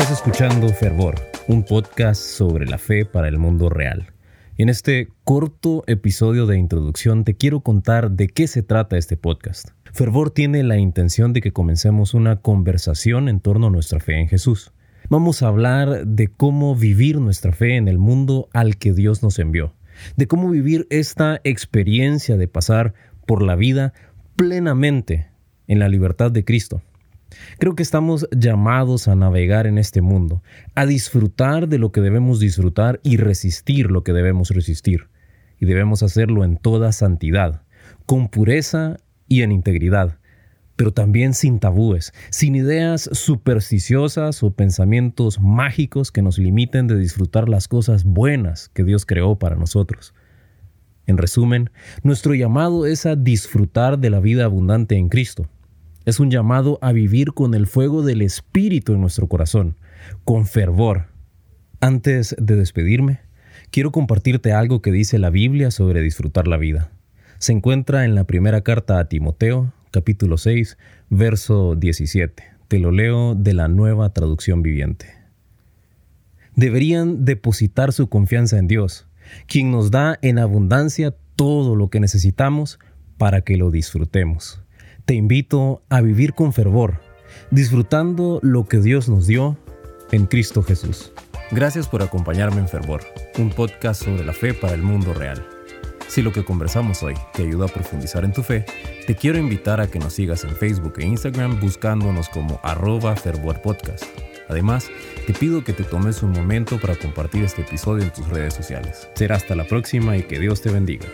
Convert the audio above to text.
Estás escuchando Fervor, un podcast sobre la fe para el mundo real. En este corto episodio de introducción te quiero contar de qué se trata este podcast. Fervor tiene la intención de que comencemos una conversación en torno a nuestra fe en Jesús. Vamos a hablar de cómo vivir nuestra fe en el mundo al que Dios nos envió, de cómo vivir esta experiencia de pasar por la vida plenamente en la libertad de Cristo. Creo que estamos llamados a navegar en este mundo, a disfrutar de lo que debemos disfrutar y resistir lo que debemos resistir. Y debemos hacerlo en toda santidad, con pureza y en integridad, pero también sin tabúes, sin ideas supersticiosas o pensamientos mágicos que nos limiten de disfrutar las cosas buenas que Dios creó para nosotros. En resumen, nuestro llamado es a disfrutar de la vida abundante en Cristo es un llamado a vivir con el fuego del Espíritu en nuestro corazón, con fervor. Antes de despedirme, quiero compartirte algo que dice la Biblia sobre disfrutar la vida. Se encuentra en la primera carta a Timoteo, capítulo 6, verso 17. Te lo leo de la nueva traducción viviente. Deberían depositar su confianza en Dios, quien nos da en abundancia todo lo que necesitamos para que lo disfrutemos te invito a vivir con fervor, disfrutando lo que Dios nos dio en Cristo Jesús. Gracias por acompañarme en Fervor, un podcast sobre la fe para el mundo real. Si lo que conversamos hoy te ayuda a profundizar en tu fe, te quiero invitar a que nos sigas en Facebook e Instagram buscándonos como arroba fervorpodcast. Además, te pido que te tomes un momento para compartir este episodio en tus redes sociales. Será hasta la próxima y que Dios te bendiga.